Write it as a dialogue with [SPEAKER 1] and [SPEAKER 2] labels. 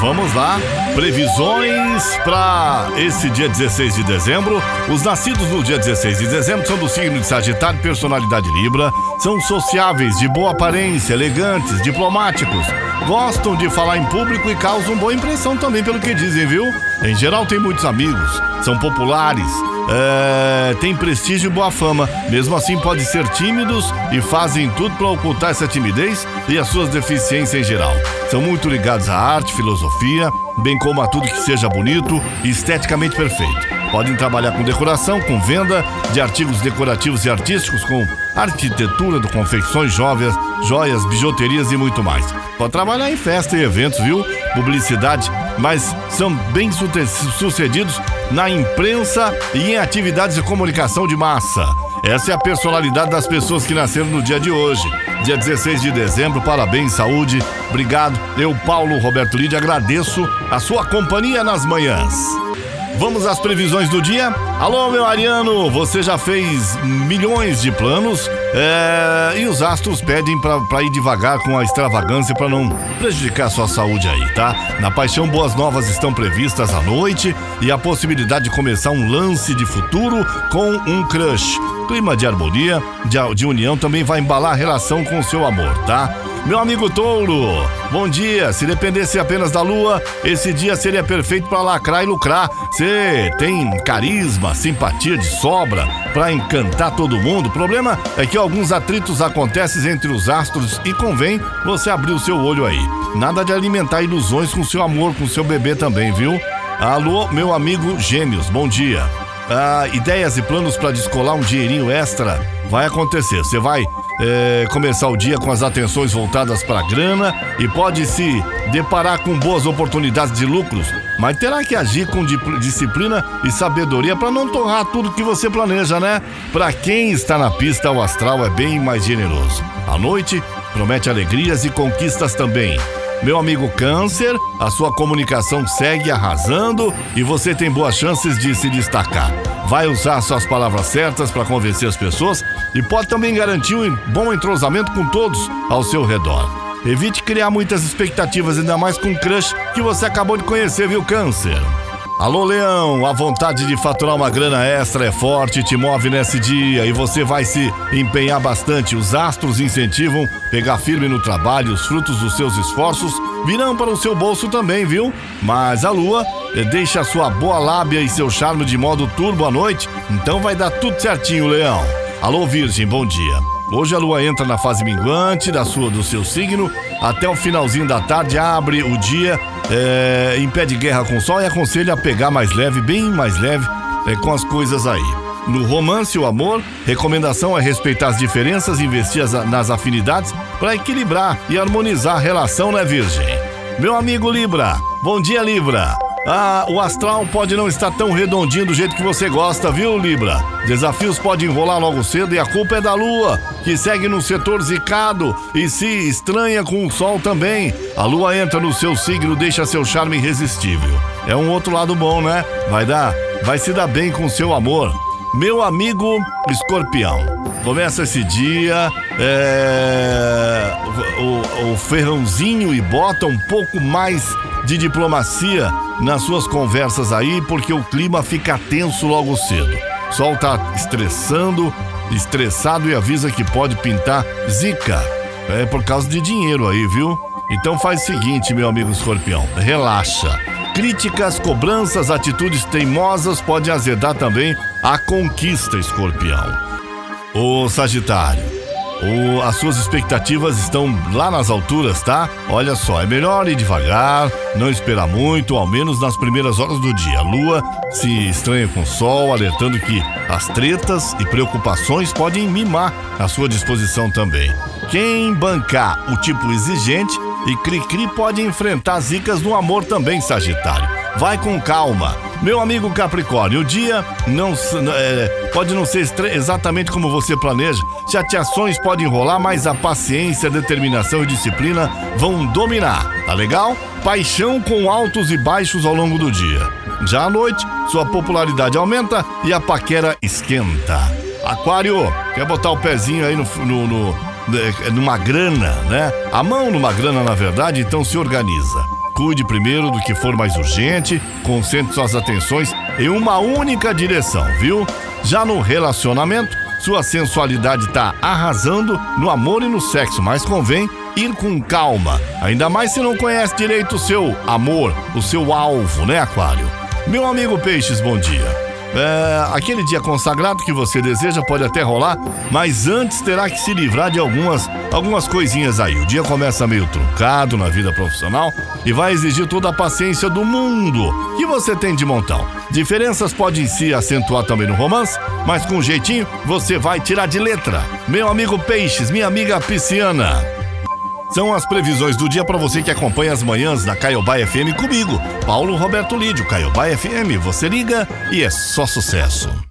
[SPEAKER 1] Vamos lá, previsões para esse dia 16 de dezembro. Os nascidos no dia 16 de dezembro são do signo de Sagitário, personalidade Libra, são sociáveis, de boa aparência, elegantes, diplomáticos, gostam de falar em público e causam boa impressão também pelo que dizem, viu? Em geral tem muitos amigos, são populares, é, têm prestígio e boa fama. Mesmo assim, podem ser tímidos e fazem tudo para ocultar essa timidez e as suas deficiências em geral. São muito ligados à arte, filosofia, bem como a tudo que seja bonito e esteticamente perfeito. Podem trabalhar com decoração, com venda de artigos decorativos e artísticos, com arquitetura, confecções, joias, joias, bijuterias e muito mais. Pode trabalhar em festa e eventos, viu? Publicidade, mas são bem sucedidos na imprensa e em atividades de comunicação de massa. Essa é a personalidade das pessoas que nasceram no dia de hoje, dia 16 de dezembro. Parabéns, saúde. Obrigado. Eu, Paulo Roberto Lide, agradeço a sua companhia nas manhãs. Vamos às previsões do dia? Alô, meu Ariano, você já fez milhões de planos é, e os astros pedem para ir devagar com a extravagância para não prejudicar sua saúde aí, tá? Na paixão, boas novas estão previstas à noite e a possibilidade de começar um lance de futuro com um crush. Clima de harmonia, de, de união também vai embalar a relação com o seu amor, tá? Meu amigo Touro, bom dia. Se dependesse apenas da lua, esse dia seria perfeito para lacrar e lucrar. Você tem carisma, simpatia de sobra para encantar todo mundo. O problema é que alguns atritos acontecem entre os astros e convém você abrir o seu olho aí. Nada de alimentar ilusões com seu amor, com seu bebê também, viu? Alô, meu amigo Gêmeos, bom dia. Ah, ideias e planos para descolar um dinheirinho extra vai acontecer. Você vai é, começar o dia com as atenções voltadas para a grana e pode se deparar com boas oportunidades de lucros, mas terá que agir com disciplina e sabedoria para não torrar tudo que você planeja, né? Para quem está na pista, o astral é bem mais generoso. À noite, promete alegrias e conquistas também. Meu amigo Câncer, a sua comunicação segue arrasando e você tem boas chances de se destacar. Vai usar suas palavras certas para convencer as pessoas e pode também garantir um bom entrosamento com todos ao seu redor. Evite criar muitas expectativas, ainda mais com o crush que você acabou de conhecer, viu, Câncer? Alô, Leão, a vontade de faturar uma grana extra é forte, te move nesse dia e você vai se empenhar bastante. Os astros incentivam pegar firme no trabalho, os frutos dos seus esforços virão para o seu bolso também, viu? Mas a lua deixa sua boa lábia e seu charme de modo turbo à noite, então vai dar tudo certinho, Leão. Alô, Virgem, bom dia. Hoje a lua entra na fase minguante da sua, do seu signo. Até o finalzinho da tarde abre o dia, é, impede guerra com o sol e aconselha a pegar mais leve, bem mais leve é, com as coisas aí. No romance, o amor, recomendação é respeitar as diferenças e investir nas afinidades para equilibrar e harmonizar a relação, né, Virgem? Meu amigo Libra, bom dia, Libra. Ah, o astral pode não estar tão redondinho do jeito que você gosta, viu, Libra? Desafios podem enrolar logo cedo e a culpa é da lua, que segue no setor zicado e se estranha com o sol também. A lua entra no seu signo, deixa seu charme irresistível. É um outro lado bom, né? Vai dar, vai se dar bem com seu amor. Meu amigo escorpião, começa esse dia, é, o, o ferrãozinho e bota um pouco mais de diplomacia nas suas conversas aí, porque o clima fica tenso logo cedo. O sol tá estressando, estressado e avisa que pode pintar zica. É por causa de dinheiro aí, viu? Então faz o seguinte, meu amigo escorpião, relaxa. Críticas, cobranças, atitudes teimosas podem azedar também a conquista, escorpião. Ô Sagitário, o, as suas expectativas estão lá nas alturas, tá? Olha só, é melhor ir devagar, não esperar muito, ao menos nas primeiras horas do dia. A lua se estranha com o sol, alertando que as tretas e preocupações podem mimar a sua disposição também. Quem bancar o tipo exigente e cri-cri pode enfrentar zicas no amor também, Sagitário. Vai com calma meu amigo Capricórnio, o dia não é, pode não ser exatamente como você planeja. Chateações podem rolar, mas a paciência, determinação e disciplina vão dominar. Tá legal? Paixão com altos e baixos ao longo do dia. Já à noite, sua popularidade aumenta e a paquera esquenta. Aquário, quer botar o pezinho aí no, no, no numa grana, né? A mão numa grana, na verdade, então se organiza. Cuide primeiro do que for mais urgente, concentre suas atenções em uma única direção, viu? Já no relacionamento, sua sensualidade está arrasando no amor e no sexo, mas convém ir com calma. Ainda mais se não conhece direito o seu amor, o seu alvo, né, Aquário? Meu amigo Peixes, bom dia. É, aquele dia consagrado que você deseja pode até rolar, mas antes terá que se livrar de algumas, algumas coisinhas aí. O dia começa meio truncado na vida profissional e vai exigir toda a paciência do mundo que você tem de montão. Diferenças podem se acentuar também no romance, mas com um jeitinho você vai tirar de letra. Meu amigo Peixes, minha amiga Pisciana. São as previsões do dia para você que acompanha as manhãs da Caiobá FM comigo, Paulo Roberto Lídio. Caiobá FM, você liga e é só sucesso.